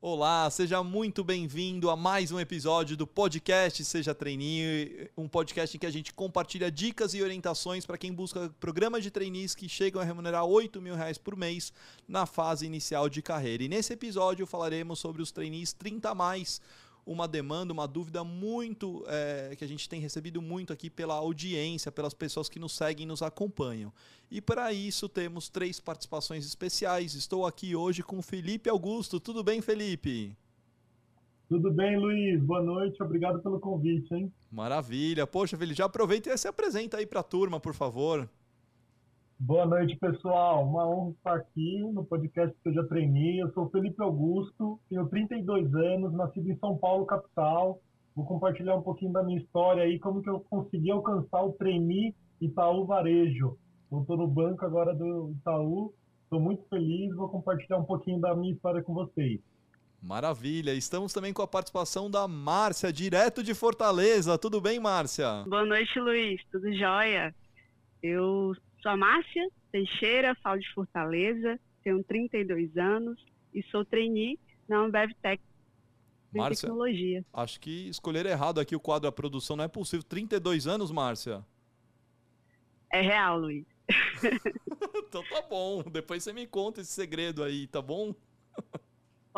Olá, seja muito bem-vindo a mais um episódio do podcast Seja Trainee, um podcast em que a gente compartilha dicas e orientações para quem busca programas de trainees que chegam a remunerar 8 mil reais por mês na fase inicial de carreira. E nesse episódio falaremos sobre os trainees 30 a mais, uma demanda, uma dúvida muito é, que a gente tem recebido muito aqui pela audiência, pelas pessoas que nos seguem e nos acompanham. E para isso temos três participações especiais. Estou aqui hoje com Felipe Augusto. Tudo bem, Felipe? Tudo bem, Luiz? Boa noite, obrigado pelo convite, hein? Maravilha. Poxa, Felipe, já aproveita e se apresenta aí para a turma, por favor. Boa noite, pessoal. Uma honra estar aqui no podcast que eu já treinei. Eu sou Felipe Augusto, tenho 32 anos, nascido em São Paulo, capital. Vou compartilhar um pouquinho da minha história aí, como que eu consegui alcançar o trainee Itaú Varejo. Eu estou no banco agora do Itaú, estou muito feliz, vou compartilhar um pouquinho da minha história com vocês. Maravilha. Estamos também com a participação da Márcia, direto de Fortaleza. Tudo bem, Márcia? Boa noite, Luiz. Tudo jóia? Eu Sou a Márcia Teixeira, falo de Fortaleza, tenho 32 anos e sou trainee na Ambev Tech Márcia, tecnologia. Acho que escolher errado aqui o quadro da produção não é possível. 32 anos, Márcia? É real, Luiz. então tá bom. Depois você me conta esse segredo aí, tá bom?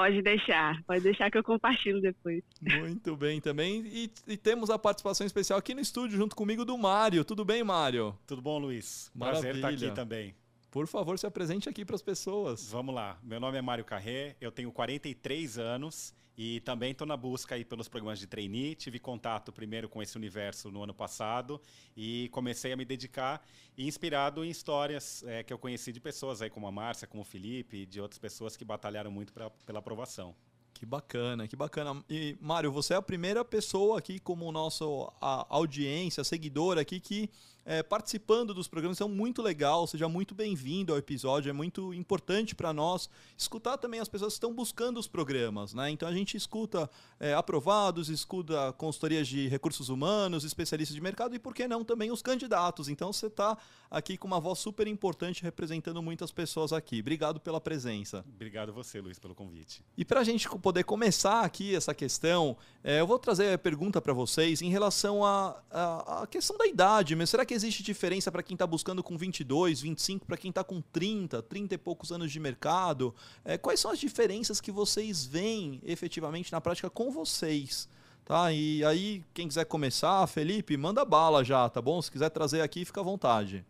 Pode deixar, pode deixar que eu compartilho depois. Muito bem também. E, e, temos a participação especial aqui no estúdio junto comigo do Mário. Tudo bem, Mário? Tudo bom, Luiz? Maravilha. Prazer estar aqui também. Por favor, se apresente aqui para as pessoas. Vamos lá. Meu nome é Mário Carré, eu tenho 43 anos e também estou na busca aí pelos programas de trainee. Tive contato primeiro com esse universo no ano passado e comecei a me dedicar inspirado em histórias é, que eu conheci de pessoas aí como a Márcia, como o Felipe e de outras pessoas que batalharam muito pra, pela aprovação. Que bacana, que bacana. E, Mário, você é a primeira pessoa aqui, como nosso a, audiência, seguidor aqui, que é, participando dos programas. Então, muito legal. Seja muito bem-vindo ao episódio. É muito importante para nós escutar também as pessoas que estão buscando os programas. Né? Então, a gente escuta é, aprovados, escuta consultorias de recursos humanos, especialistas de mercado e, por que não, também os candidatos. Então, você está aqui com uma voz super importante representando muitas pessoas aqui. Obrigado pela presença. Obrigado você, Luiz, pelo convite. E para a gente poder começar aqui essa questão, é, eu vou trazer a pergunta para vocês em relação à questão da idade. Mas será que existe diferença para quem está buscando com 22, 25, para quem está com 30, 30 e poucos anos de mercado? É, quais são as diferenças que vocês veem efetivamente na prática com vocês? Tá? E aí, quem quiser começar, Felipe, manda bala já, tá bom? Se quiser trazer aqui, fica à vontade.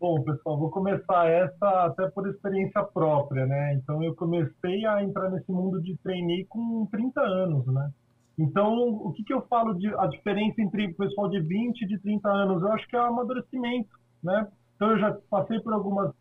Bom, pessoal, vou começar essa até por experiência própria, né? Então, eu comecei a entrar nesse mundo de trainee com 30 anos, né? Então, o que, que eu falo de a diferença entre o pessoal de 20 e de 30 anos? Eu acho que é o amadurecimento, né? Então, eu já passei por algumas...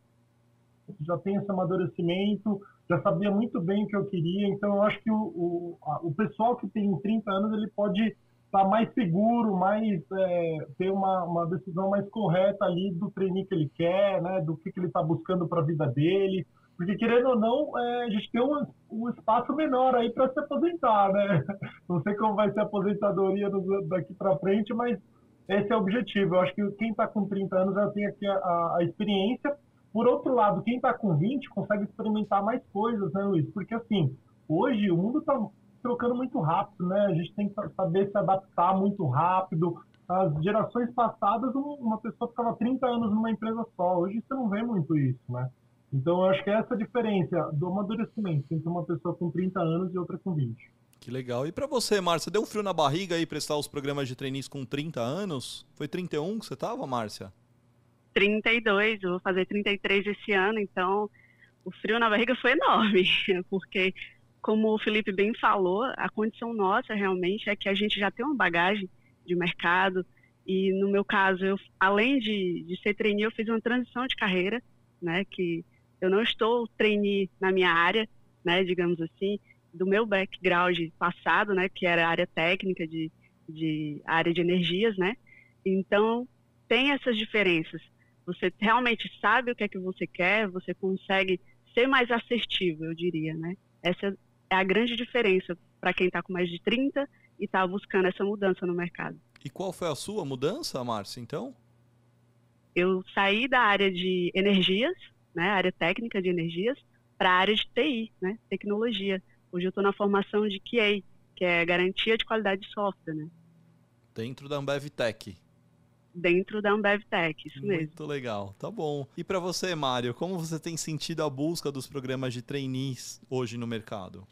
Já tenho esse amadurecimento, já sabia muito bem o que eu queria. Então, eu acho que o, o, a, o pessoal que tem 30 anos, ele pode estar tá mais seguro, mais é, ter uma, uma decisão mais correta ali do treininho que ele quer, né, do que, que ele está buscando para a vida dele, porque querendo ou não, é, a gente tem um, um espaço menor aí para se aposentar, né? Não sei como vai ser a aposentadoria do, daqui para frente, mas esse é o objetivo. Eu acho que quem está com 30 anos já tem aqui a, a, a experiência. Por outro lado, quem está com 20 consegue experimentar mais coisas, né, Luiz? Porque assim, hoje o mundo está trocando muito rápido, né? A gente tem que saber se adaptar muito rápido. As gerações passadas, uma pessoa ficava 30 anos numa empresa só. Hoje você não vê muito isso, né? Então, eu acho que é essa a diferença do amadurecimento entre uma pessoa com 30 anos e outra com 20. Que legal. E para você, Márcia, deu um frio na barriga aí prestar os programas de trainees com 30 anos? Foi 31 que você estava, Márcia? 32, eu vou fazer 33 esse ano, então o frio na barriga foi enorme, porque como o Felipe bem falou, a condição nossa realmente é que a gente já tem uma bagagem de mercado e no meu caso, eu, além de, de ser trainee, eu fiz uma transição de carreira, né, que eu não estou trainee na minha área, né, digamos assim, do meu background passado, né, que era área técnica de, de área de energias, né, então tem essas diferenças. Você realmente sabe o que é que você quer, você consegue ser mais assertivo, eu diria, né, essa é a grande diferença para quem está com mais de 30 e está buscando essa mudança no mercado. E qual foi a sua mudança, Márcia, então? Eu saí da área de energias, né, área técnica de energias, para a área de TI, né, tecnologia. Hoje eu estou na formação de QA, que é garantia de qualidade de software, né? Dentro da Ambev Tech. Dentro da Ambev Tech, isso Muito mesmo. Muito legal, tá bom. E para você, Mário, como você tem sentido a busca dos programas de trainees hoje no mercado?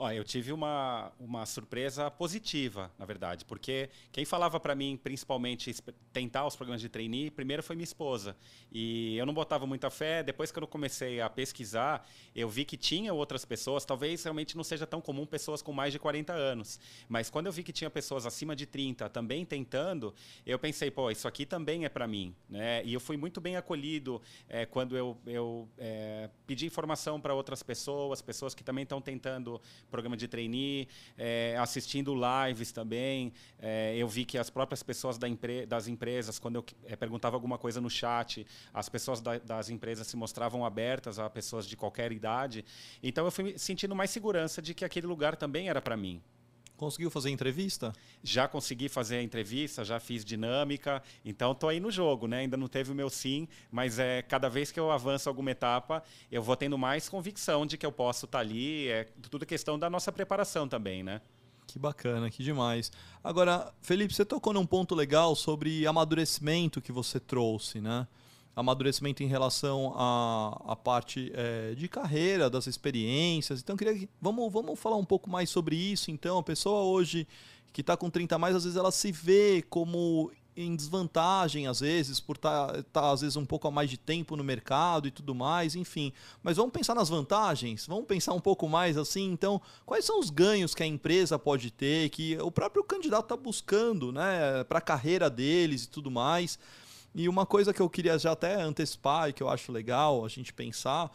Ó, eu tive uma, uma surpresa positiva, na verdade, porque quem falava para mim, principalmente, tentar os programas de trainee, primeiro foi minha esposa. E eu não botava muita fé. Depois que eu comecei a pesquisar, eu vi que tinha outras pessoas, talvez realmente não seja tão comum pessoas com mais de 40 anos. Mas quando eu vi que tinha pessoas acima de 30 também tentando, eu pensei, pô, isso aqui também é para mim. Né? E eu fui muito bem acolhido é, quando eu, eu é, pedi informação para outras pessoas, pessoas que também estão tentando programa de trainee, é, assistindo lives também. É, eu vi que as próprias pessoas da empre das empresas, quando eu é, perguntava alguma coisa no chat, as pessoas da, das empresas se mostravam abertas a pessoas de qualquer idade. Então eu fui sentindo mais segurança de que aquele lugar também era para mim. Conseguiu fazer entrevista? Já consegui fazer a entrevista, já fiz dinâmica, então estou aí no jogo, né? Ainda não teve o meu sim, mas é cada vez que eu avanço alguma etapa, eu vou tendo mais convicção de que eu posso estar tá ali. É tudo questão da nossa preparação também, né? Que bacana, que demais. Agora, Felipe, você tocou num ponto legal sobre amadurecimento que você trouxe, né? Amadurecimento em relação à, à parte é, de carreira, das experiências. Então, queria que, vamos, vamos falar um pouco mais sobre isso. Então, a pessoa hoje que está com 30 a mais, às vezes ela se vê como em desvantagem, às vezes, por estar, tá, tá, às vezes, um pouco a mais de tempo no mercado e tudo mais, enfim. Mas vamos pensar nas vantagens, vamos pensar um pouco mais assim. Então, quais são os ganhos que a empresa pode ter, que o próprio candidato está buscando, né, para a carreira deles e tudo mais. E uma coisa que eu queria já até antecipar e que eu acho legal a gente pensar,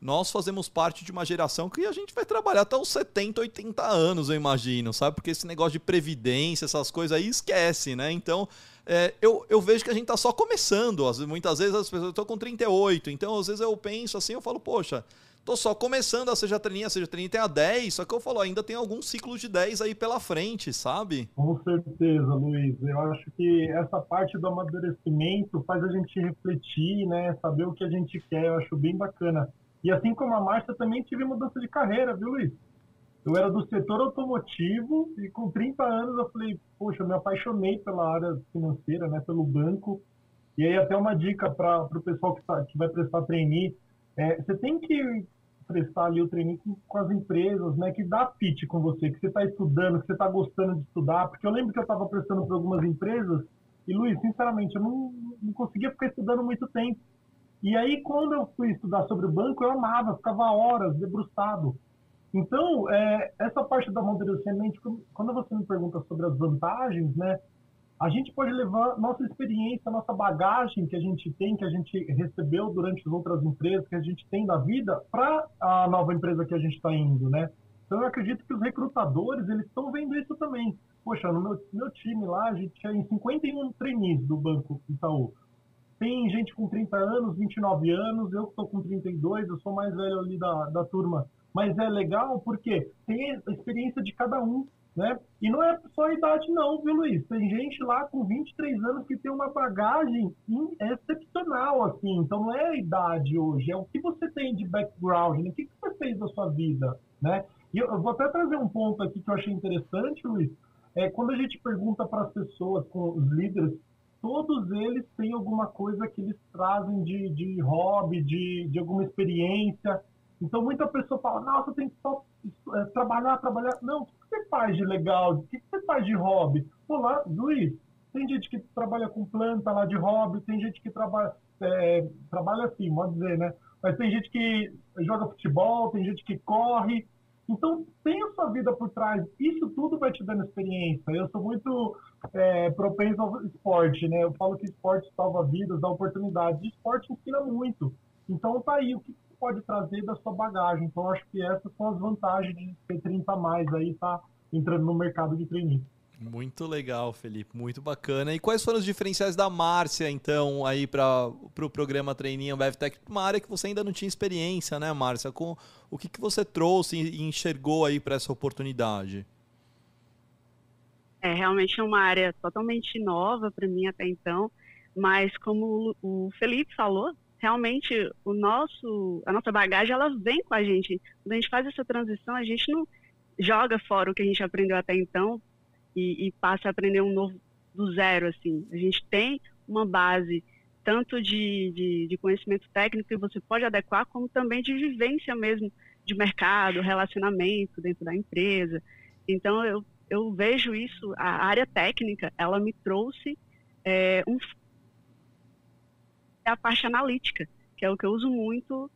nós fazemos parte de uma geração que a gente vai trabalhar até os 70, 80 anos, eu imagino, sabe? Porque esse negócio de previdência, essas coisas aí, esquece, né? Então, é, eu, eu vejo que a gente tá só começando. Muitas vezes as pessoas estão com 38, então às vezes eu penso assim, eu falo, poxa, tô só começando a Seja Treininha, a Seja Treininha tem a 10, só que eu falo, ainda tem alguns ciclos de 10 aí pela frente, sabe? Com certeza, Luiz. Eu acho que essa parte do amadurecimento faz a gente refletir, né? Saber o que a gente quer, eu acho bem bacana. E assim como a Márcia, também tive mudança de carreira, viu, Luiz? Eu era do setor automotivo e com 30 anos eu falei, poxa, eu me apaixonei pela área financeira, né, pelo banco. E aí até uma dica para o pessoal que, tá, que vai prestar trainee, é, você tem que prestar ali o treino com, com, as empresas, né, que dá fit com você, que você está estudando, que você está gostando de estudar, porque eu lembro que eu estava prestando para algumas empresas e, Luiz, sinceramente, eu não, não conseguia ficar estudando muito tempo. E aí, quando eu fui estudar sobre o banco, eu amava, ficava horas debruçado. Então, é, essa parte da amadurecimento, quando você me pergunta sobre as vantagens, né, a gente pode levar nossa experiência, nossa bagagem que a gente tem, que a gente recebeu durante as outras empresas, que a gente tem da vida, para a nova empresa que a gente está indo, né? Então, eu acredito que os recrutadores, eles estão vendo isso também. Poxa, no meu, meu time lá, a gente em 51 trainees do Banco Itaú. Tem gente com 30 anos, 29 anos, eu estou com 32, eu sou mais velho ali da, da turma. Mas é legal porque tem a experiência de cada um. Né? E não é só a idade não, viu, Luiz? Tem gente lá com 23 anos que tem uma bagagem excepcional, assim. Então não é a idade hoje, é o que você tem de background, né? o que, você fez da sua vida, né? E eu, vou até trazer um ponto aqui que eu achei interessante, Luiz. É, quando a gente pergunta para as pessoas, com os líderes, todos eles têm alguma coisa que eles trazem de, de hobby, de, de alguma experiência. Então muita pessoa fala, nossa, tem que só é, trabalhar, trabalhar. Não, você faz de legal? O que você faz de hobby? Pô, lá, Luiz, tem gente que trabalha com planta lá de hobby, tem gente que trabalha, é, trabalha assim, pode dizer, né? Mas tem gente que joga futebol, tem gente que corre. Então, tem a sua vida por trás. Isso tudo vai te dando experiência. Eu sou muito é, propenso ao esporte, né? Eu falo que esporte salva vidas, dá oportunidade. Esporte ensina muito. Então, tá aí. O que pode trazer da sua bagagem. Então, acho que essas são as vantagens de ter 30 a mais aí, tá entrando no mercado de treininho. Muito legal, Felipe, muito bacana. E quais foram os diferenciais da Márcia, então, aí para o pro programa Treininho BevTech? Uma área que você ainda não tinha experiência, né, Márcia? Com o que, que você trouxe e enxergou aí para essa oportunidade? É realmente uma área totalmente nova para mim até então, mas como o Felipe falou, realmente o nosso, a nossa bagagem, ela vem com a gente. Quando a gente faz essa transição, a gente não joga fora o que a gente aprendeu até então e, e passa a aprender um novo do zero, assim. A gente tem uma base tanto de, de, de, conhecimento técnico que você pode adequar, como também de vivência mesmo de mercado, relacionamento dentro da empresa. Então, eu, eu vejo isso, a área técnica, ela me trouxe é, um, a parte analítica, que é o que eu uso muito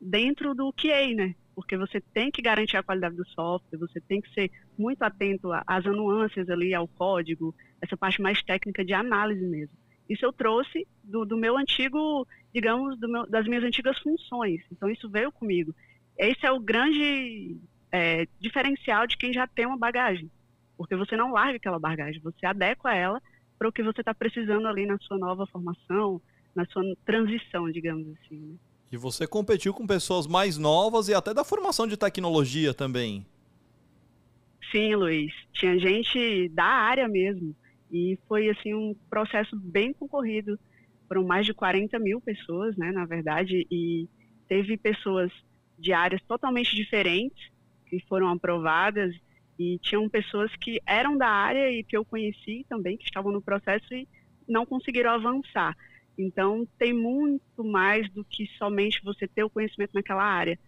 dentro do QA, né? Porque você tem que garantir a qualidade do software, você tem que ser muito atento às nuances ali, ao código, essa parte mais técnica de análise mesmo. Isso eu trouxe do, do meu antigo, digamos, meu, das minhas antigas funções. Então, isso veio comigo. Esse é o grande é, diferencial de quem já tem uma bagagem. Porque você não larga aquela bagagem, você adequa ela para o que você está precisando ali na sua nova formação, na sua transição, digamos assim. Né? E você competiu com pessoas mais novas e até da formação de tecnologia também. Sim, Luiz. Tinha gente da área mesmo. E foi assim um processo bem concorrido. Foram mais de 40 mil pessoas, né, na verdade, e teve pessoas de áreas totalmente diferentes que foram aprovadas e tinham pessoas que eram da área e que eu conheci também, que estavam no processo e não conseguiram avançar. Então, tem muito mais do que somente você ter o conhecimento naquela área.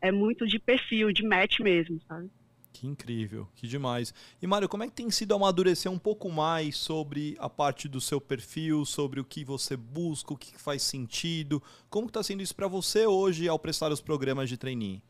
É muito de perfil, de match mesmo, sabe? Que incrível, que demais. E Mário, como é que tem sido amadurecer um pouco mais sobre a parte do seu perfil, sobre o que você busca, o que faz sentido? Como está sendo isso para você hoje ao prestar os programas de trainee?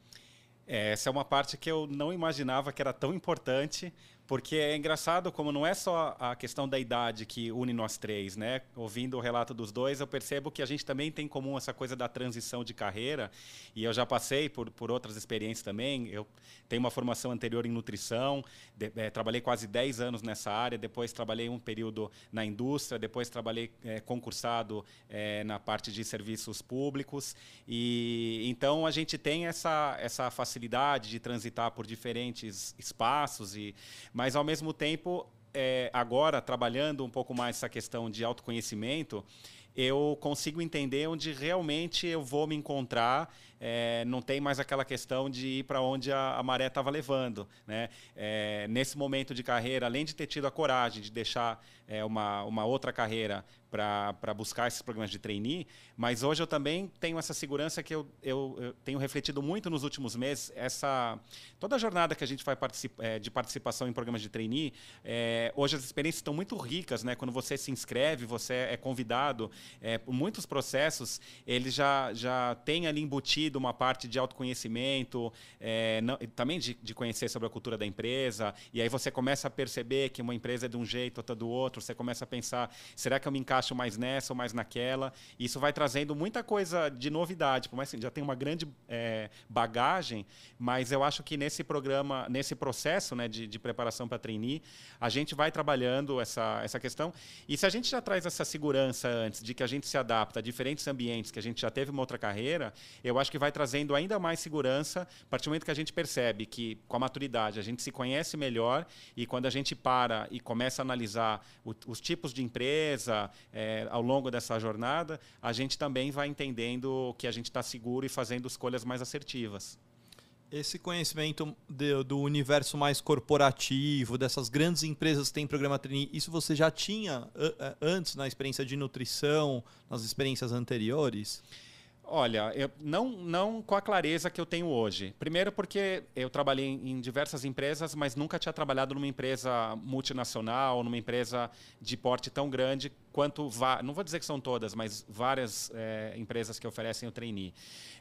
É, essa é uma parte que eu não imaginava que era tão importante, porque é engraçado como não é só a questão da idade que une nós três, né? Ouvindo o relato dos dois, eu percebo que a gente também tem em comum essa coisa da transição de carreira, e eu já passei por, por outras experiências também. Eu tenho uma formação anterior em nutrição, de, é, trabalhei quase 10 anos nessa área, depois trabalhei um período na indústria, depois trabalhei é, concursado é, na parte de serviços públicos, e então a gente tem essa, essa facilidade de transitar por diferentes espaços e mas, ao mesmo tempo, é, agora, trabalhando um pouco mais essa questão de autoconhecimento, eu consigo entender onde realmente eu vou me encontrar. É, não tem mais aquela questão de ir para onde a, a maré estava levando. Né? É, nesse momento de carreira, além de ter tido a coragem de deixar é, uma, uma outra carreira para buscar esses programas de trainee, mas hoje eu também tenho essa segurança que eu, eu, eu, tenho refletido muito nos últimos meses, essa toda a jornada que a gente faz é, de participação em programas de trainee, é, hoje as experiências estão muito ricas, né? quando você se inscreve, você é convidado, é, por muitos processos, ele já, já tem ali embutido uma parte de autoconhecimento, é, não, também de, de conhecer sobre a cultura da empresa, e aí você começa a perceber que uma empresa é de um jeito, outra do outro, você começa a pensar, será que eu me encaixo mais nessa ou mais naquela. Isso vai trazendo muita coisa de novidade, por mais que já tenha uma grande é, bagagem, mas eu acho que nesse programa, nesse processo né, de, de preparação para trainee, a gente vai trabalhando essa, essa questão. E se a gente já traz essa segurança antes de que a gente se adapta a diferentes ambientes, que a gente já teve uma outra carreira, eu acho que vai trazendo ainda mais segurança a partir do momento que a gente percebe que, com a maturidade, a gente se conhece melhor e quando a gente para e começa a analisar o, os tipos de empresa, é, ao longo dessa jornada, a gente também vai entendendo que a gente está seguro e fazendo escolhas mais assertivas. Esse conhecimento de, do universo mais corporativo, dessas grandes empresas que têm programa trainee, isso você já tinha antes na experiência de nutrição, nas experiências anteriores? Olha, eu, não, não com a clareza que eu tenho hoje. Primeiro porque eu trabalhei em diversas empresas, mas nunca tinha trabalhado numa empresa multinacional, numa empresa de porte tão grande quanto, não vou dizer que são todas, mas várias é, empresas que oferecem o trainee.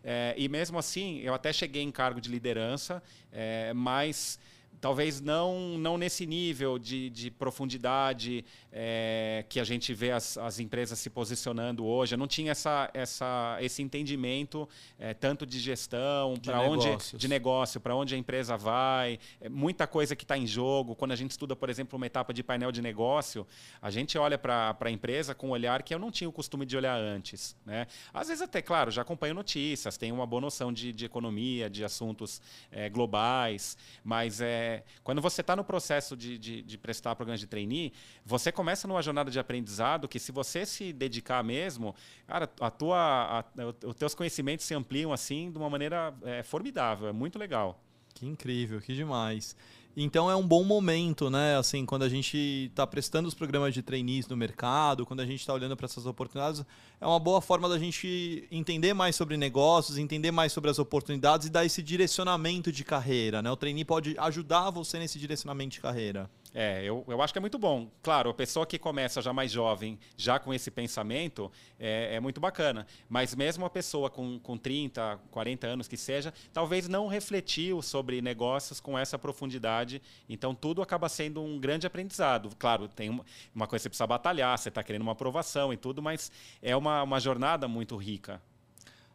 É, e mesmo assim, eu até cheguei em cargo de liderança, é, mas talvez não, não nesse nível de, de profundidade é, que a gente vê as, as empresas se posicionando hoje. Eu não tinha essa, essa, esse entendimento é, tanto de gestão, para onde de negócio, para onde a empresa vai, é, muita coisa que está em jogo. Quando a gente estuda, por exemplo, uma etapa de painel de negócio, a gente olha para a empresa com um olhar que eu não tinha o costume de olhar antes. Né? Às vezes até, claro, já acompanho notícias, tenho uma boa noção de, de economia, de assuntos é, globais, mas é é, quando você está no processo de, de, de, prestar programas de trainee, você começa numa jornada de aprendizado que se você se dedicar mesmo, cara, a tua, a, os teus conhecimentos se ampliam assim de uma maneira é, formidável, é muito legal. Que incrível, que demais. Então é um bom momento, né? Assim, quando a gente está prestando os programas de trainees no mercado, quando a gente está olhando para essas oportunidades, é uma boa forma da gente entender mais sobre negócios, entender mais sobre as oportunidades e dar esse direcionamento de carreira, né? O trainee pode ajudar você nesse direcionamento de carreira. É, eu, eu acho que é muito bom. Claro, a pessoa que começa já mais jovem, já com esse pensamento, é, é muito bacana. Mas mesmo a pessoa com, com 30, 40 anos que seja, talvez não refletiu sobre negócios com essa profundidade. Então, tudo acaba sendo um grande aprendizado. Claro, tem uma, uma coisa que você precisa batalhar, você está querendo uma aprovação e tudo, mas é uma, uma jornada muito rica.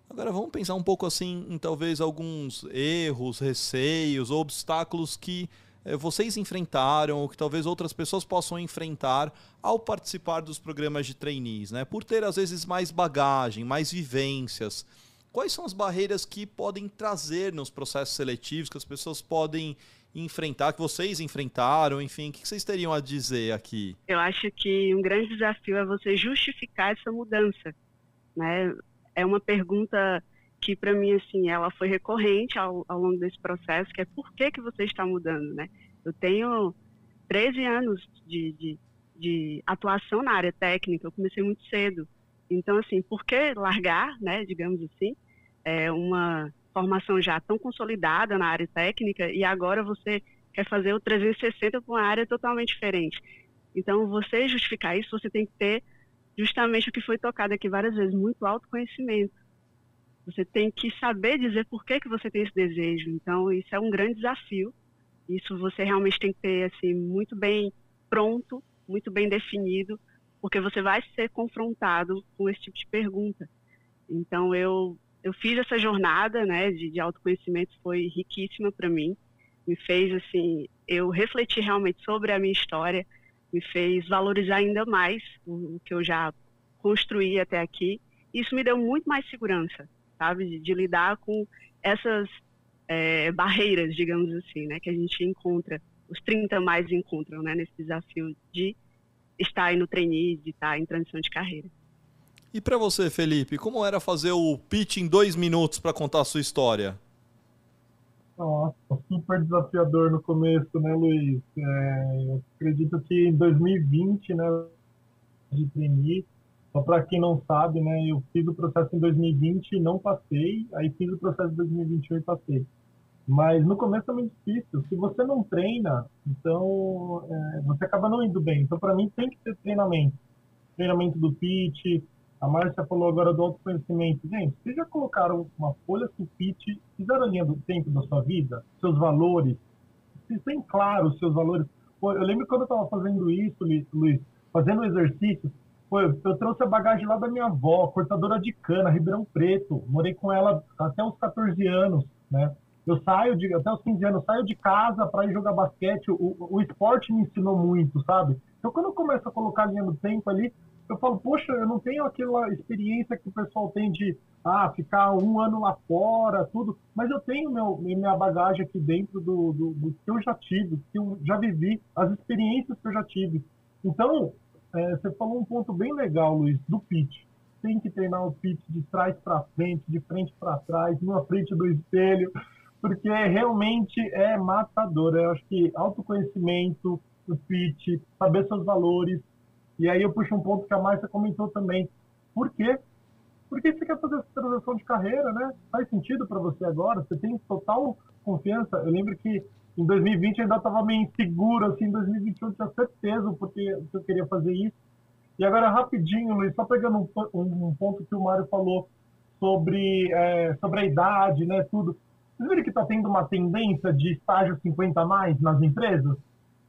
Agora vamos pensar um pouco assim em talvez alguns erros, receios, obstáculos que vocês enfrentaram ou que talvez outras pessoas possam enfrentar ao participar dos programas de trainees, né? Por ter às vezes mais bagagem, mais vivências. Quais são as barreiras que podem trazer nos processos seletivos que as pessoas podem enfrentar, que vocês enfrentaram, enfim, o que vocês teriam a dizer aqui? Eu acho que um grande desafio é você justificar essa mudança, né? É uma pergunta que para mim assim ela foi recorrente ao, ao, longo desse processo que é por que que você está mudando né? Eu tenho 13 anos de, de, de, atuação na área técnica eu comecei muito cedo. Então assim por que largar né digamos assim é uma formação já tão consolidada na área técnica e agora você quer fazer o 360 com uma área totalmente diferente? Então você justificar isso você tem que ter justamente o que foi tocado aqui várias vezes muito autoconhecimento você tem que saber dizer por que, que você tem esse desejo. Então, isso é um grande desafio. Isso você realmente tem que ter assim muito bem pronto, muito bem definido, porque você vai ser confrontado com esse tipo de pergunta. Então, eu eu fiz essa jornada, né, de, de autoconhecimento foi riquíssima para mim. Me fez assim, eu refleti realmente sobre a minha história, me fez valorizar ainda mais o, o que eu já construí até aqui. Isso me deu muito mais segurança sabe? De, de lidar com essas é, barreiras, digamos assim, né? Que a gente encontra, os 30 mais encontram, né? Nesse desafio de estar aí no trainee, de estar em transição de carreira. E para você, Felipe, como era fazer o pitch em dois minutos para contar a sua história? Nossa, super desafiador no começo, né, Luiz? É, acredito que em 2020, né, de trainee, só para quem não sabe, né, eu fiz o processo em 2020 e não passei, aí fiz o processo em 2021 e passei. Mas no começo é muito difícil. Se você não treina, então é, você acaba não indo bem. Então, para mim, tem que ter treinamento. Treinamento do pitch. A Márcia falou agora do autoconhecimento. Gente, vocês já colocaram uma folha pitch, fizeram a linha do tempo da sua vida, seus valores? Vocês têm claro os seus valores? Pô, eu lembro quando eu estava fazendo isso, Luiz, fazendo exercícios, Eu, eu trouxe a bagagem lá da minha avó, cortadora de cana, Ribeirão Preto. Morei com ela até os 14 anos, né? Eu saio de, até os 15 anos, saio de casa para ir jogar basquete. O, o esporte me ensinou muito, sabe? Então, quando eu começo a colocar a linha do tempo ali, eu falo, poxa, eu não tenho aquela experiência que o pessoal tem de ah, ficar um ano lá fora, tudo, mas eu tenho meu, minha bagagem aqui dentro do, do, do que eu já tive, que eu já vivi, as experiências que eu já tive. Então, é, você falou um ponto bem legal, Luiz, do pitch. Tem que treinar o pitch de trás para frente, de frente para trás, numa frente do espelho, porque realmente é matador. Eu acho que autoconhecimento, o pitch, saber seus valores. E aí eu puxo um ponto que a Márcia comentou também. Por quê? Porque você quer fazer essa transição de carreira, né? Faz sentido para você agora? Você tem total confiança. Eu lembro que em 2020 eu ainda estava meio inseguro, assim, em 2021 eu tinha certeza porque eu queria fazer isso. E agora, rapidinho, Luiz, só pegando um, um, um ponto que o Mário falou sobre, é, sobre a idade, né, tudo. Vocês viram que está tendo uma tendência de estágio 50 a mais nas empresas?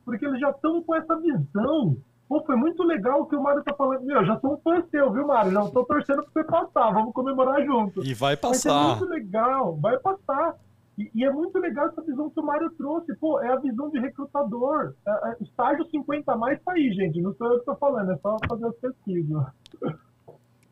Porque eles já estão com essa visão. Pô, foi muito legal o que o Mário está falando. Meu, já sou um fã seu, viu, Mário? Já estou torcendo para você passar. Vamos comemorar junto. E vai passar. Vai ser muito legal. Vai passar. E, e, é muito legal essa visão que o Mário trouxe. Pô, é a visão de recrutador. É, é, estágio 50 a mais tá aí, gente. Não sou eu que estou falando, é só fazer as pesquisas.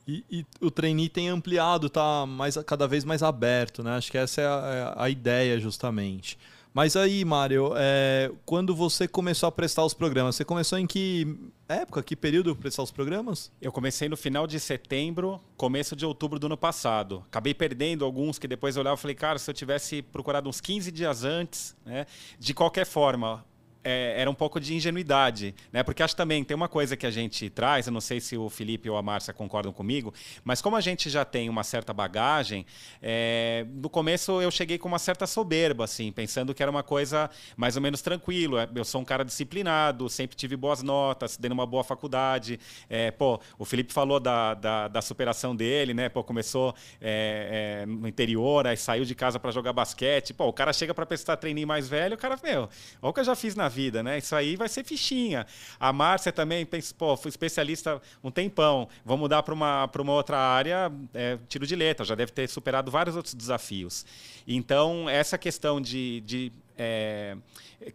E, e, o trainee tem ampliado, tá mais, cada vez mais aberto, né? Acho que essa é a, é a ideia, justamente. Mas aí, Mário, é, quando você começou a prestar os programas, você começou em que época, que período prestar os programas? Eu comecei no final de setembro, começo de outubro do ano passado. Acabei perdendo alguns que depois eu olhava e falei, cara, se eu tivesse procurado uns 15 dias antes, né? De qualquer forma, é, era um pouco de ingenuidade, né? Porque acho também tem uma coisa que a gente traz, eu não sei se o Felipe ou a Márcia concordam comigo, mas como a gente já tem uma certa bagagem, é, no começo eu cheguei com uma certa soberba, assim, pensando que era uma coisa mais ou menos tranquilo. É, eu sou um cara disciplinado, sempre tive boas notas, dei uma boa faculdade. É, pô, o Felipe falou da, da, da, superação dele, né? Pô, começou é, é, no interior, aí saiu de casa para jogar basquete. Pô, o cara chega para prestar treininho mais velho, o cara, meu, olha o que eu já fiz na vida, né? Isso aí vai ser fichinha. A Márcia também pensa, pô, fui especialista um tempão, vou mudar para uma, uma outra área, é, tiro de letra, já deve ter superado vários outros desafios. Então, essa questão de, de é,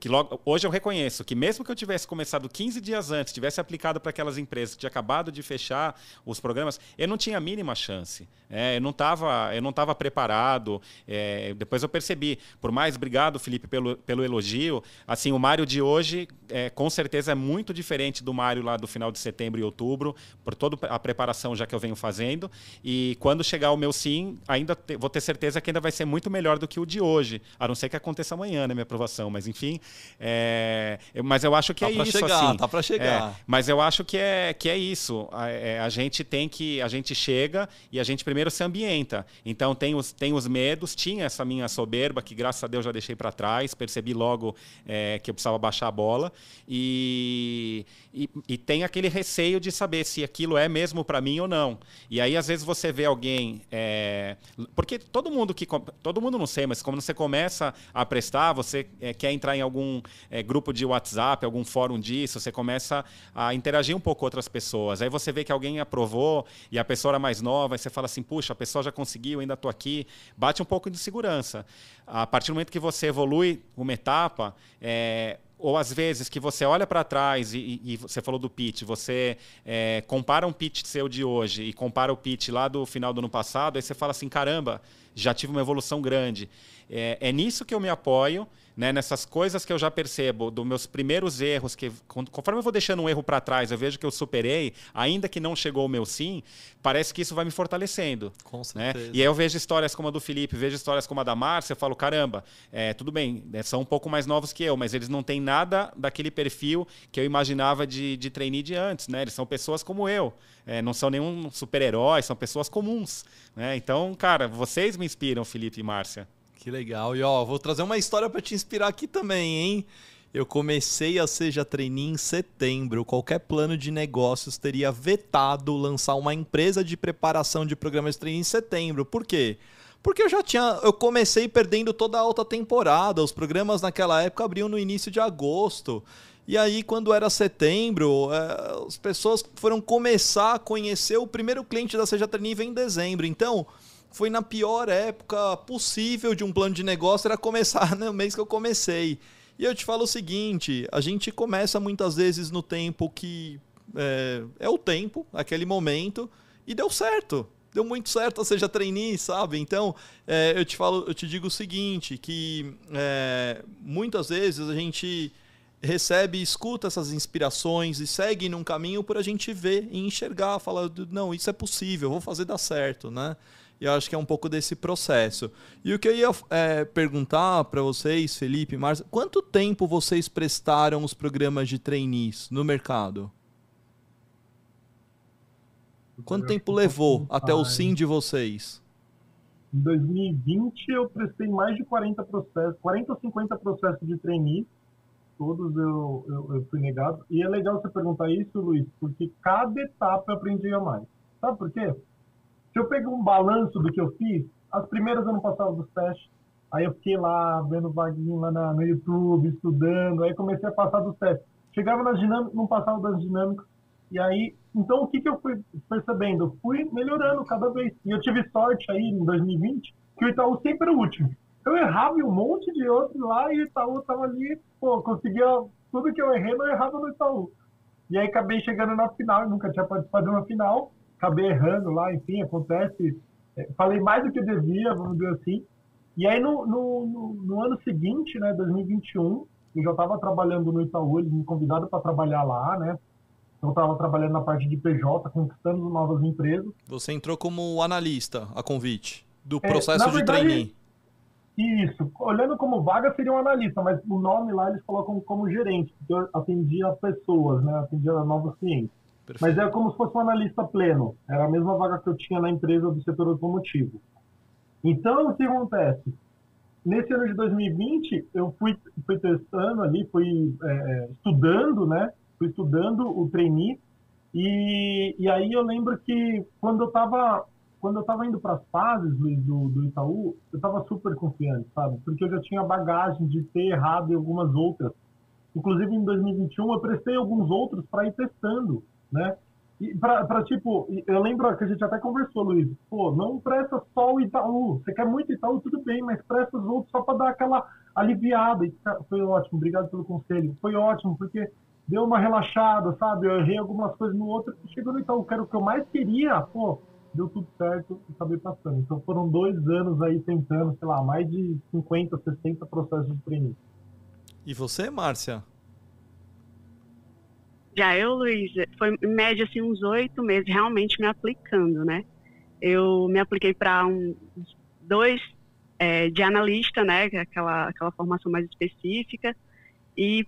que logo, hoje eu reconheço que mesmo que eu tivesse começado 15 dias antes, tivesse aplicado para aquelas empresas que tinha acabado de fechar os programas, eu não tinha a mínima chance. É, eu não estava eu não tava preparado. É, depois eu percebi, por mais obrigado, Felipe, pelo, pelo elogio, assim, o Mário de hoje é, com certeza é muito diferente do Mário lá do final de setembro e outubro, por toda a preparação já que eu venho fazendo. E quando chegar o meu sim, ainda te, vou ter certeza que ainda vai ser muito melhor do que o de hoje, a não ser que aconteça amanhã, né, minha aprovação. Mas enfim, é, mas eu acho que tá é isso. Chegar, assim, tá para chegar. É, mas eu acho que é, que é isso. A, é, a gente tem que. A gente chega e a gente primeiro se ambienta. Então tem os, tem os medos, tinha essa minha soberba, que graças a Deus já deixei para trás, percebi logo é, que eu precisava baixar a bola. E, e, e, tem aquele receio de saber se aquilo é mesmo para mim ou não. E aí, às vezes, você vê alguém. É, porque todo mundo que. Todo mundo não sei, mas quando você começa a prestar, você é, quer entrar em algum é, grupo de WhatsApp, algum fórum disso, você começa a interagir um pouco com outras pessoas. Aí você vê que alguém aprovou e a pessoa era mais nova, e você fala assim: puxa, a pessoa já conseguiu, ainda estou aqui. Bate um pouco de segurança. A partir do momento que você evolui uma etapa, é, ou às vezes que você olha para trás e, e, você falou do pitch, você é, compara um pitch seu de hoje e compara o pitch lá do final do ano passado, aí você fala assim, caramba, já tive uma evolução grande. É, é nisso que eu me apoio né, nessas coisas que eu já percebo, dos meus primeiros erros, que conforme eu vou deixando um erro para trás, eu vejo que eu superei, ainda que não chegou o meu sim, parece que isso vai me fortalecendo. Com né? E aí eu vejo histórias como a do Felipe, vejo histórias como a da Márcia, eu falo, caramba, é, tudo bem, né, são um pouco mais novos que eu, mas eles não têm nada daquele perfil que eu imaginava de, de trainee de antes, né? Eles são pessoas como eu. É, não são nenhum super-herói, são pessoas comuns. Né? Então, cara, vocês me inspiram, Felipe e Márcia. Que legal. E ó, vou trazer uma história para te inspirar aqui também, hein? Eu comecei a Seja Trainee em setembro. Qualquer plano de negócios teria vetado lançar uma empresa de preparação de programas de trainee em setembro. Por quê? Porque eu já tinha. Eu comecei perdendo toda a alta temporada. Os programas naquela época abriam no início de agosto. E aí, quando era setembro, é, as pessoas foram começar a conhecer o primeiro cliente da Seja Trainee em dezembro. Então, foi na pior época possível de um plano de negócio, era começar no mês que eu comecei. E eu te falo o seguinte: a gente começa muitas vezes no tempo que é, é o tempo, aquele momento, e deu certo. Deu muito certo, ou seja, trainee, sabe? Então, é, eu te falo, eu te digo o seguinte: que é, muitas vezes a gente recebe, escuta essas inspirações e segue num caminho por a gente ver e enxergar, falar, não, isso é possível, vou fazer dar certo, né? E eu acho que é um pouco desse processo. E o que eu ia é, perguntar para vocês, Felipe, Márcia, quanto tempo vocês prestaram os programas de trainees no mercado? Quanto tempo levou até o sim de vocês? Em 2020 eu prestei mais de 40 processos, 40 ou 50 processos de trainee. Todos eu, eu, eu fui negado. E é legal você perguntar isso, Luiz, porque cada etapa eu aprendia mais. Sabe por quê? Se eu pegar um balanço do que eu fiz, as primeiras eu não passava dos testes. Aí eu fiquei lá, vendo vaguinho lá na, no YouTube, estudando. Aí comecei a passar dos testes. Chegava nas dinâmicas, não passava das dinâmicas. E aí, então o que, que eu fui percebendo? Eu fui melhorando cada vez. E eu tive sorte aí em 2020 que o Itaú sempre era o último. Eu errava um monte de outros lá e o Itaú tava ali, pô, conseguia tudo que eu errei, eu errava no Itaú. E aí acabei chegando na final, eu nunca tinha participado de uma final acabei errando lá, enfim, acontece. É, falei mais do que devia, vamos dizer assim. E aí, no, no, no, no ano seguinte, né, 2021, eu já estava trabalhando no Itaú, eles me convidaram para trabalhar lá, né? Então, eu estava trabalhando na parte de PJ, conquistando novas empresas. Você entrou como analista, a convite, do é, processo é, de trainee. Isso. Olhando como vaga, seria um analista, mas o nome lá eles colocam como gerente, porque eu atendia pessoas, né? Atendia novos clientes. Perfeito. Mas é como se fosse um analista pleno. Era a mesma vaga que eu tinha na empresa do setor automotivo. Então, o que acontece? Nesse ano de 2020, eu fui, fui testando ali, fui é, é, estudando, né? Fui estudando o trainee. E, e aí eu lembro que quando eu estava quando eu estava indo para as fases do, do Itaú, eu estava super confiante, sabe? Porque eu já tinha bagagem de ter errado em algumas outras. Inclusive, em 2021, eu prestei alguns outros para ir testando, né? E para, tipo, eu lembro que a gente até conversou, Luiz, pô, não presta só o Itaú. Você quer muito Itaú, tudo bem, mas presta os outros só para dar aquela aliviada. E foi ótimo, obrigado pelo conselho. Foi ótimo, porque deu uma relaxada, sabe? Eu errei algumas coisas no outro, chegou no Itaú, que era o que eu mais queria, pô, deu tudo certo e acabei passando. Então foram dois anos aí tentando, sei lá, mais de 50, 60 processos de. E você, Márcia? Já eu, Luiz, foi em média assim, uns oito meses realmente me aplicando, né? Eu me apliquei para um, dois é, de analista, né? É aquela, aquela formação mais específica. E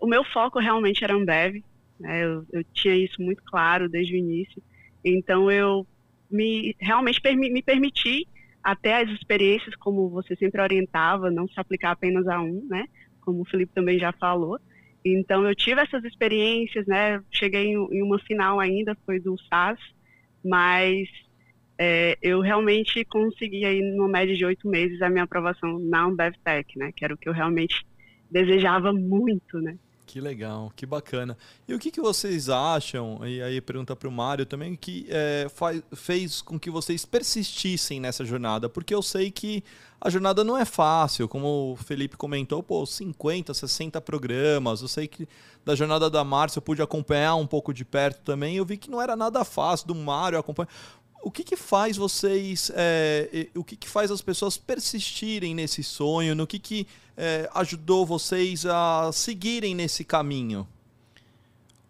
o meu foco realmente era Ambev. Né? Eu, eu tinha isso muito claro desde o início. Então eu me realmente permi, me permiti até as experiências, como você sempre orientava, não se aplicar apenas a um, né? Como o Felipe também já falou. Então eu tive essas experiências, né? Cheguei em, uma final ainda, foi do SAS, mas é, eu realmente consegui aí numa média de oito meses a minha aprovação na Ambev Tech, né? Que era o que eu realmente desejava muito, né? Que legal, que bacana. E o que, que vocês acham, e aí pergunta para o Mário também, que é, faz, fez com que vocês persistissem nessa jornada? Porque eu sei que a jornada não é fácil, como o Felipe comentou, pô, 50, 60 programas. Eu sei que da jornada da Márcia eu pude acompanhar um pouco de perto também. Eu vi que não era nada fácil do Mário acompanhar o que, que faz vocês, é, o que, que faz as pessoas persistirem nesse sonho, no que, que é, ajudou vocês a seguirem nesse caminho?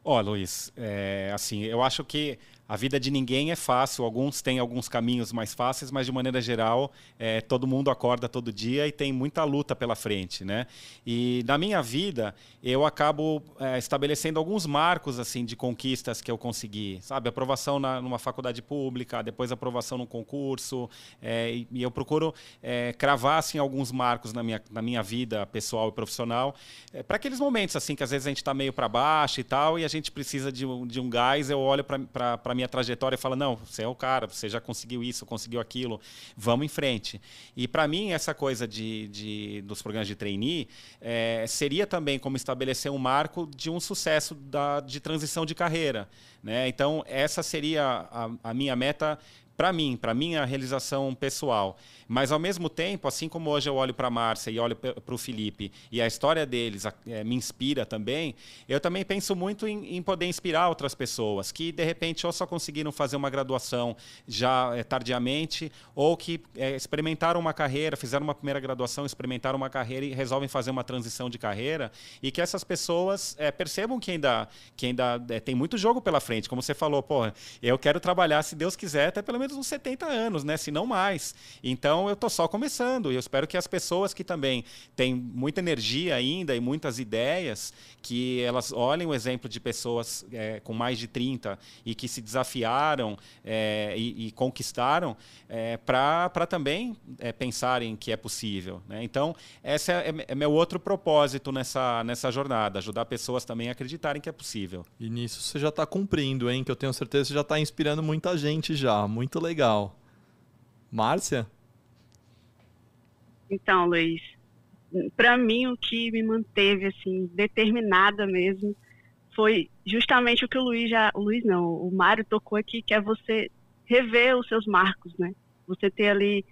Ó, oh, Luiz, é, assim, eu acho que a vida de ninguém é fácil, alguns têm alguns caminhos mais fáceis, mas de maneira geral, é, todo mundo acorda todo dia e tem muita luta pela frente, né? E na minha vida, eu acabo é, estabelecendo alguns marcos assim de conquistas que eu consegui, sabe? Aprovação na, numa faculdade pública, depois aprovação num concurso, é, e, e, eu procuro é, cravar assim alguns marcos na minha, na minha vida pessoal e profissional, é, para aqueles momentos assim que às vezes a gente está meio para baixo e tal, e a gente precisa de de um gás, eu olho para minha trajetória fala: não, você é o cara, você já conseguiu isso, conseguiu aquilo, vamos em frente. E para mim, essa coisa de, de, dos programas de trainee é, seria também como estabelecer um marco de um sucesso da, de transição de carreira. Né? Então, essa seria a, a minha meta para mim, para minha realização pessoal. Mas, ao mesmo tempo, assim como hoje eu olho para a Márcia e olho para o Felipe e a história deles é, me inspira também, eu também penso muito em, em, poder inspirar outras pessoas que, de repente, ou só conseguiram fazer uma graduação já é, tardiamente, ou que é, experimentaram uma carreira, fizeram uma primeira graduação, experimentaram uma carreira e resolvem fazer uma transição de carreira, e que essas pessoas é, percebam que ainda, que ainda é, tem muito jogo pela frente. Como você falou, pô, eu quero trabalhar, se Deus quiser, até pelo menos uns 70 anos, né? se não mais. Então, eu estou só começando e eu espero que as pessoas que também têm muita energia ainda e muitas ideias, que elas olhem o exemplo de pessoas é, com mais de 30 e que se desafiaram é, e, e, conquistaram é, para também é, pensarem que é possível. Né? Então, esse é, é, meu outro propósito nessa, nessa jornada, ajudar pessoas também a acreditarem que é possível. E nisso você já está cumprindo, hein? Que eu tenho certeza que você já está inspirando muita gente já. Muito legal. Márcia? Então, Luiz, para mim o que me manteve assim determinada mesmo foi justamente o que o Luiz já, o Luiz não, o Mário tocou aqui, que é você rever os seus marcos, né? Você ter ali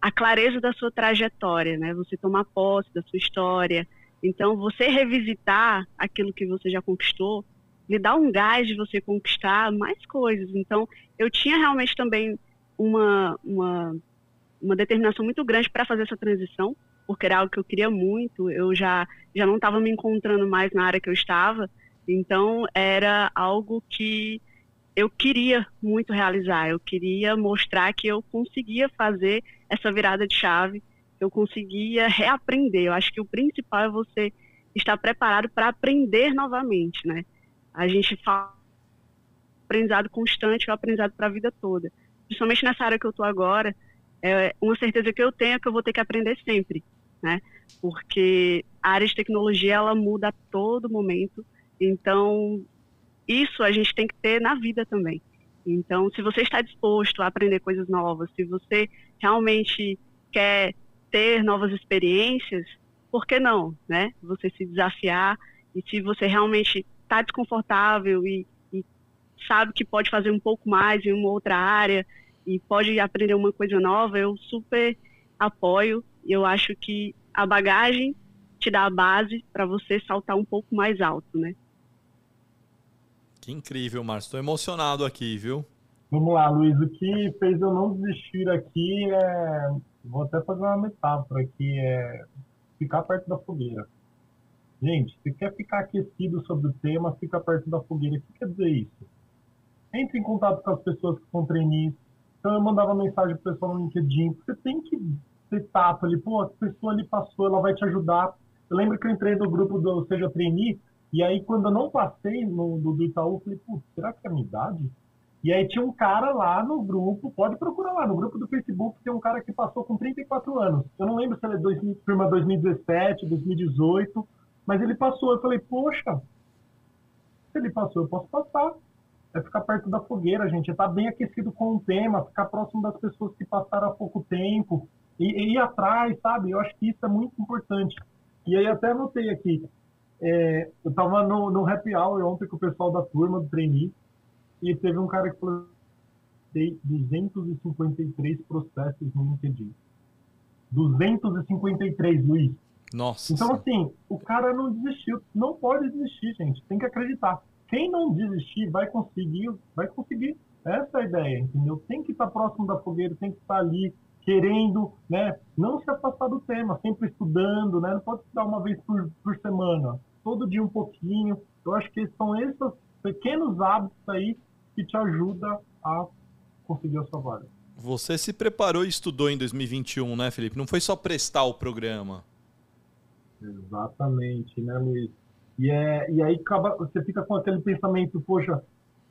a clareza da sua trajetória, né? Você tomar posse da sua história. Então, você revisitar aquilo que você já conquistou, lhe dá um gás de você conquistar mais coisas. Então, eu tinha realmente também uma, uma uma determinação muito grande para fazer essa transição, porque era algo que eu queria muito, eu já, já não estava me encontrando mais na área que eu estava, então era algo que eu queria muito realizar, eu queria mostrar que eu conseguia fazer essa virada de chave, eu conseguia reaprender. Eu acho que o principal é você estar preparado para aprender novamente, né? A gente fala aprendizado constante, é aprendizado para a vida toda. Principalmente nessa área que eu estou agora, é uma certeza que eu tenho é que eu vou ter que aprender sempre, né? Porque a área de tecnologia ela muda a todo momento. Então, isso a gente tem que ter na vida também. Então, se você está disposto a aprender coisas novas, se você realmente quer ter novas experiências, por que não, né? Você se desafiar e se você realmente está desconfortável e, e sabe que pode fazer um pouco mais em uma outra área e pode aprender uma coisa nova, eu super apoio. Eu acho que a bagagem te dá a base para você saltar um pouco mais alto, né? Que incrível, Márcio. Estou emocionado aqui, viu? Vamos lá, Luiz. O que fez eu não desistir aqui é. Vou até fazer uma metáfora aqui: é ficar perto da fogueira. Gente, se quer ficar aquecido sobre o tema, fica perto da fogueira. O que quer dizer isso? Entre em contato com as pessoas que são trainees. Então, eu mandava mensagem pro pessoal no LinkedIn. Você tem que ter tato ali. Pô, a pessoa ali passou, ela vai te ajudar. Eu lembro que eu entrei no grupo do Seja Trainee e aí, quando eu não passei no, do, do Itaú, eu falei, putz, será que é a minha idade? E aí tinha um cara lá no grupo, pode procurar lá, no grupo do Facebook, tem um cara que passou com 34 anos. Eu não lembro se ele é 2000, turma 2017, 2018, mas ele passou. Eu falei, poxa, se ele passou, eu posso passar. É ficar perto da fogueira, gente. É estar tá bem aquecido com o tema, ficar próximo das pessoas que passaram há pouco tempo, e, e ir atrás, sabe? Eu acho que isso é muito importante. E aí até anotei aqui, é, eu estava no, no happy hour ontem com o pessoal da turma do trainee e teve um cara que falou tem 253 processos no LinkedIn. 253, Luiz. Nossa. Então, assim, o cara não desistiu. Não pode desistir, gente. Tem que acreditar. Quem não desistir vai conseguir, vai conseguir. Essa é a ideia, entendeu? Tem que estar próximo da fogueira, tem que estar ali querendo, né? Não se afastar do tema, sempre estudando, né? Não pode estudar uma vez por, por semana todo dia um pouquinho. Eu acho que são esses pequenos hábitos aí que te ajudam a conseguir a sua vaga. Você se preparou e estudou em 2021, né, Felipe? Não foi só prestar o programa. Exatamente, né, Luiz? E, é, e aí acaba, você fica com aquele pensamento, poxa,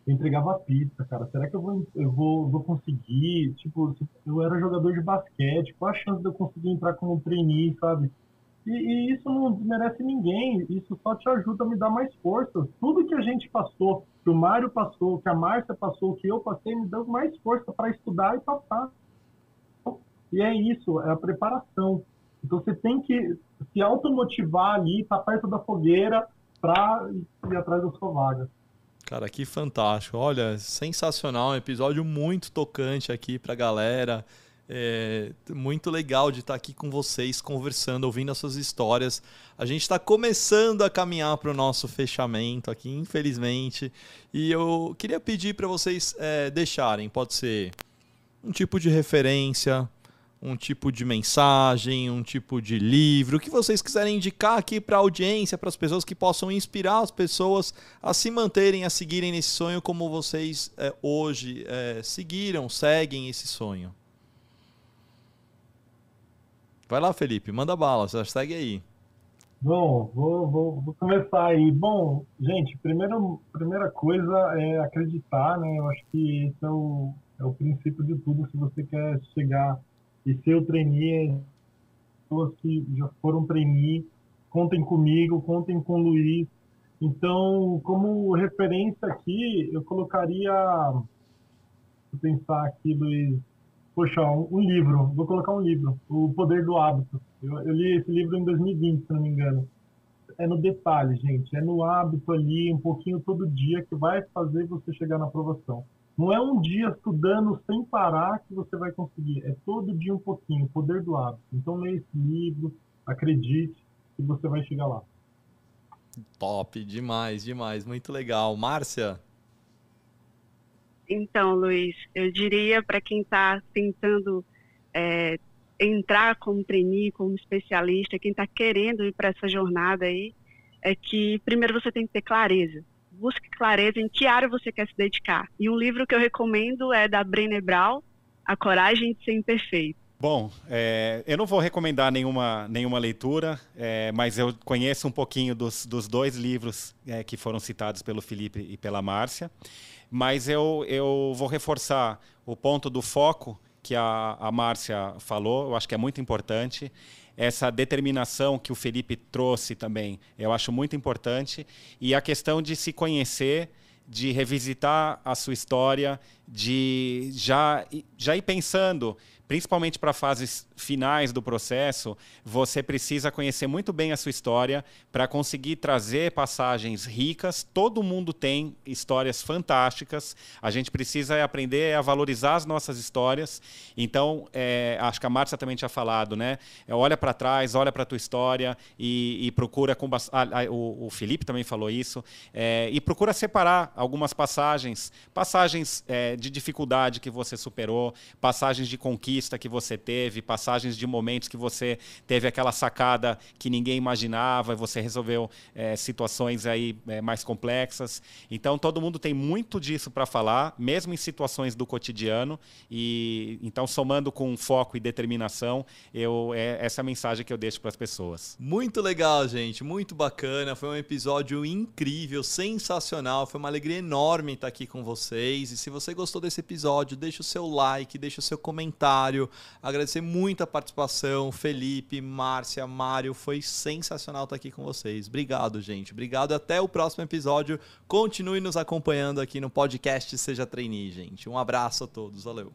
eu entregava pizza, cara, será que eu vou, eu vou, vou conseguir? Tipo, eu era jogador de basquete, qual a chance de eu conseguir entrar como trainee, sabe? E, e, isso não desmerece ninguém, isso só te ajuda a me dar mais força. Tudo que a gente passou, que o Mário passou, que a Márcia passou, que eu passei, me deu mais força para estudar e passar. E é isso, é a preparação. Então você tem que se automotivar ali, estar tá perto da fogueira para ir atrás da sua vaga. Cara, que fantástico. Olha, sensacional, um episódio muito tocante aqui para a galera. É muito legal de estar aqui com vocês, conversando, ouvindo as suas histórias. A gente está começando a caminhar para o nosso fechamento aqui, infelizmente. E eu queria pedir para vocês é, deixarem, pode ser um tipo de referência, um tipo de mensagem, um tipo de livro, o que vocês quiserem indicar aqui para a audiência, para as pessoas que possam inspirar as pessoas a se manterem, a seguirem nesse sonho como vocês é, hoje é, seguiram, seguem esse sonho. Vai lá, Felipe, manda bala, segue aí. Bom, vou, vou, vou, começar aí. Bom, gente, primeiro, primeira coisa é acreditar, né? Eu acho que esse é o, é o princípio de tudo. Se você quer chegar e o trainee, pessoas que já foram trainee, contem comigo, contem com o Luiz. Então, como referência aqui, eu colocaria, vou pensar aqui, Luiz, poxa, um, um, livro, vou colocar um livro, O Poder do Hábito. Eu, eu, li esse livro em 2020, se não me engano. É no detalhe, gente, é no hábito ali, um pouquinho todo dia, que vai fazer você chegar na aprovação. Não é um dia estudando sem parar que você vai conseguir, é todo dia um pouquinho, o poder do hábito. Então leia esse livro, acredite que você vai chegar lá. Top, demais, demais, muito legal. Márcia? Então, Luiz, eu diria para quem está tentando é, entrar como trainee, como especialista, quem está querendo ir para essa jornada aí, é que primeiro você tem que ter clareza. Busque clareza em que área você quer se dedicar. E um livro que eu recomendo é da Brené Brown, A Coragem de Ser Imperfeito. Bom, é, eu não vou recomendar nenhuma, nenhuma leitura, é, mas eu conheço um pouquinho dos, dos dois livros é, que foram citados pelo Felipe e pela Márcia, mas eu, eu vou reforçar o ponto do foco que a, a Márcia falou, eu acho que é muito importante essa determinação que o Felipe trouxe também, eu acho muito importante. E a questão de se conhecer, de revisitar a sua história, de já, já ir pensando principalmente para fases finais do processo, você precisa conhecer muito bem a sua história para conseguir trazer passagens ricas. Todo mundo tem histórias fantásticas. A gente precisa aprender a valorizar as nossas histórias. Então, é, acho que a Márcia também tinha falado, né? É, olha para trás, olha para a tua história e, e procura com ah, o, o, Felipe também falou isso é, e procura separar algumas passagens, passagens é, de dificuldade que você superou, passagens de conquista conquista que você teve, passagens de momentos que você teve aquela sacada que ninguém imaginava e você resolveu é, situações aí é, mais complexas. Então todo mundo tem muito disso para falar, mesmo em situações do cotidiano. E então somando com foco e determinação, eu é essa é a mensagem que eu deixo para as pessoas. Muito legal, gente, muito bacana. Foi um episódio incrível, sensacional. Foi uma alegria enorme estar aqui com vocês. E se você gostou desse episódio, deixa o seu like, deixa o seu comentário Mário. Agradecer muito a participação, Felipe, Márcia, Mário. Foi sensacional estar aqui com vocês. Obrigado, gente. Obrigado. Até o próximo episódio. Continue nos acompanhando aqui no podcast Seja Trainee, gente. Um abraço a todos. Valeu.